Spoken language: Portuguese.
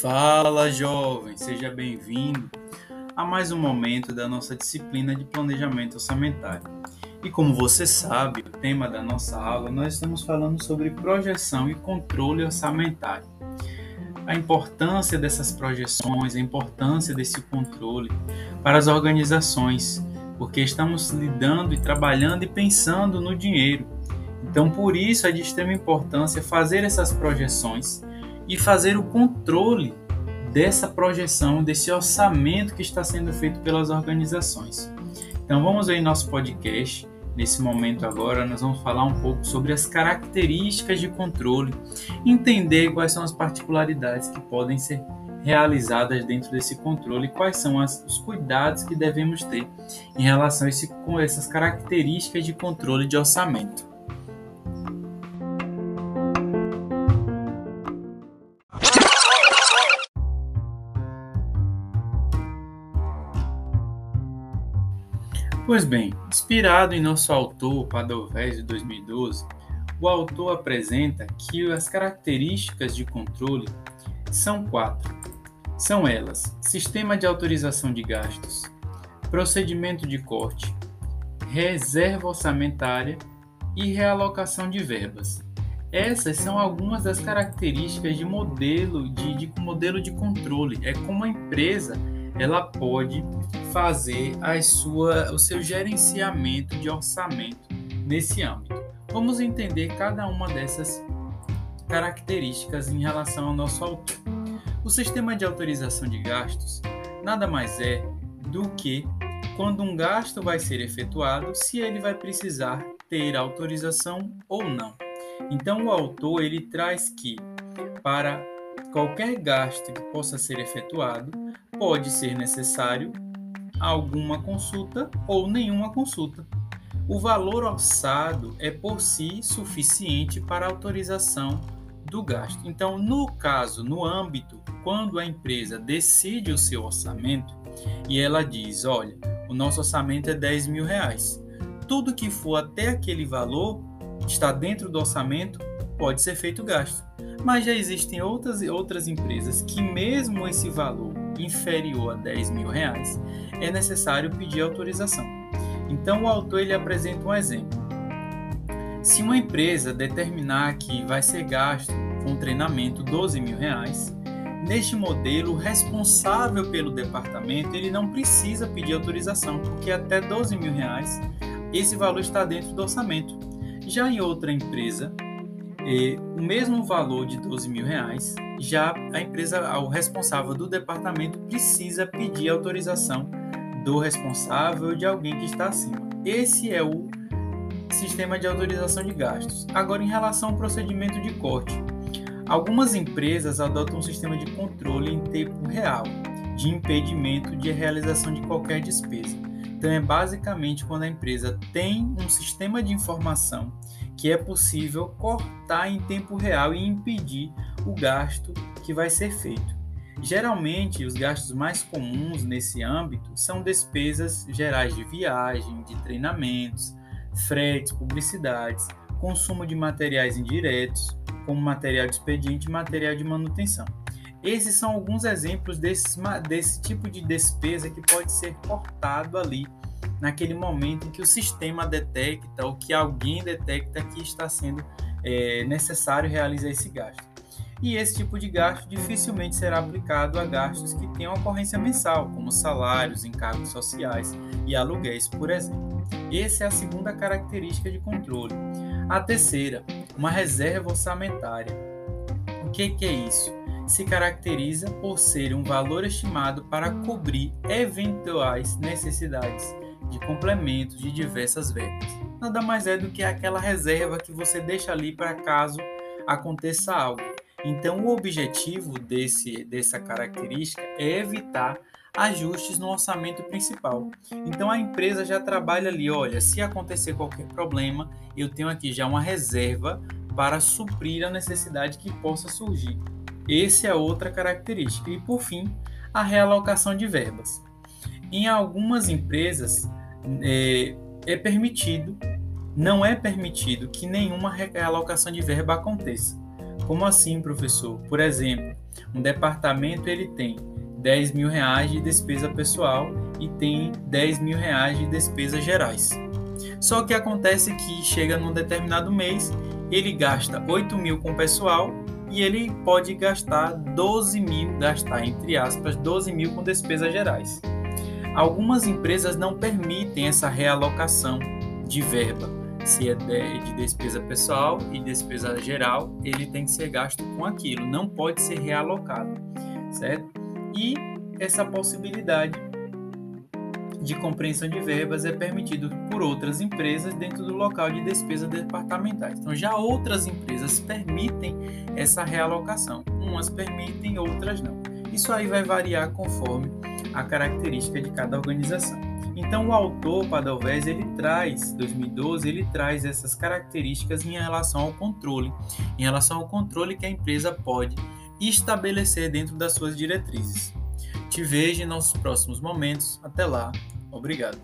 Fala, jovem, seja bem-vindo a mais um momento da nossa disciplina de planejamento orçamentário. E como você sabe, o tema da nossa aula, nós estamos falando sobre projeção e controle orçamentário. A importância dessas projeções, a importância desse controle para as organizações, porque estamos lidando e trabalhando e pensando no dinheiro. Então, por isso é de extrema importância fazer essas projeções e fazer o controle dessa projeção, desse orçamento que está sendo feito pelas organizações. Então vamos ver nosso podcast. Nesse momento agora nós vamos falar um pouco sobre as características de controle, entender quais são as particularidades que podem ser realizadas dentro desse controle, quais são as, os cuidados que devemos ter em relação a esse, com essas características de controle de orçamento. Pois bem, inspirado em nosso autor Padovese de 2012, o autor apresenta que as características de controle são quatro. São elas: sistema de autorização de gastos, procedimento de corte, reserva orçamentária e realocação de verbas. Essas são algumas das características de modelo de, de modelo de controle. É como a empresa ela pode fazer a sua, o seu gerenciamento de orçamento nesse âmbito. Vamos entender cada uma dessas características em relação ao nosso autor. O sistema de autorização de gastos nada mais é do que quando um gasto vai ser efetuado, se ele vai precisar ter autorização ou não. Então o autor ele traz que para qualquer gasto que possa ser efetuado, pode ser necessário alguma consulta ou nenhuma consulta. O valor orçado é por si suficiente para autorização do gasto. Então, no caso, no âmbito, quando a empresa decide o seu orçamento e ela diz: olha, o nosso orçamento é 10 mil reais, tudo que for até aquele valor está dentro do orçamento, pode ser feito gasto. Mas já existem outras, outras empresas que, mesmo esse valor inferior a 10 mil reais, é necessário pedir autorização. Então, o autor ele apresenta um exemplo. Se uma empresa determinar que vai ser gasto com treinamento 12 mil reais, neste modelo, o responsável pelo departamento ele não precisa pedir autorização, porque até 12 mil reais esse valor está dentro do orçamento. Já em outra empresa, e o mesmo valor de 12 mil reais, já a empresa, o responsável do departamento precisa pedir autorização do responsável de alguém que está acima. Esse é o sistema de autorização de gastos. Agora, em relação ao procedimento de corte, algumas empresas adotam um sistema de controle em tempo real, de impedimento de realização de qualquer despesa. Então, é basicamente quando a empresa tem um sistema de informação que é possível cortar em tempo real e impedir o gasto que vai ser feito. Geralmente, os gastos mais comuns nesse âmbito são despesas gerais de viagem, de treinamentos, fretes, publicidades, consumo de materiais indiretos, como material de expediente e material de manutenção. Esses são alguns exemplos desse, desse tipo de despesa que pode ser cortado ali naquele momento em que o sistema detecta ou que alguém detecta que está sendo é, necessário realizar esse gasto. E esse tipo de gasto dificilmente será aplicado a gastos que tenham ocorrência mensal, como salários, encargos sociais e aluguéis, por exemplo. Essa é a segunda característica de controle. A terceira, uma reserva orçamentária. O que, que é isso? Se caracteriza por ser um valor estimado para cobrir eventuais necessidades de complementos de diversas verbas. Nada mais é do que aquela reserva que você deixa ali para caso aconteça algo. Então, o objetivo desse, dessa característica é evitar ajustes no orçamento principal. Então, a empresa já trabalha ali, olha, se acontecer qualquer problema, eu tenho aqui já uma reserva para suprir a necessidade que possa surgir. Essa é outra característica. E, por fim, a realocação de verbas. Em algumas empresas, é, é permitido não é permitido que nenhuma realocação de verba aconteça. Como assim, professor? Por exemplo, um departamento ele tem 10 mil reais de despesa pessoal e tem 10 mil reais de despesas gerais. Só que acontece que chega num determinado mês, ele gasta 8 mil com pessoal e ele pode gastar 12 mil, gastar entre aspas, 12 mil com despesas gerais. Algumas empresas não permitem essa realocação de verba. Se é de despesa pessoal e despesa geral, ele tem que ser gasto com aquilo, não pode ser realocado, certo? E essa possibilidade de compreensão de verbas é permitido por outras empresas dentro do local de despesa departamentais. Então, já outras empresas permitem essa realocação. Umas permitem, outras não. Isso aí vai variar conforme a característica de cada organização. Então, o autor Padovés ele traz, 2012, ele traz essas características em relação ao controle, em relação ao controle que a empresa pode estabelecer dentro das suas diretrizes. Te vejo em nossos próximos momentos. Até lá. Obrigado.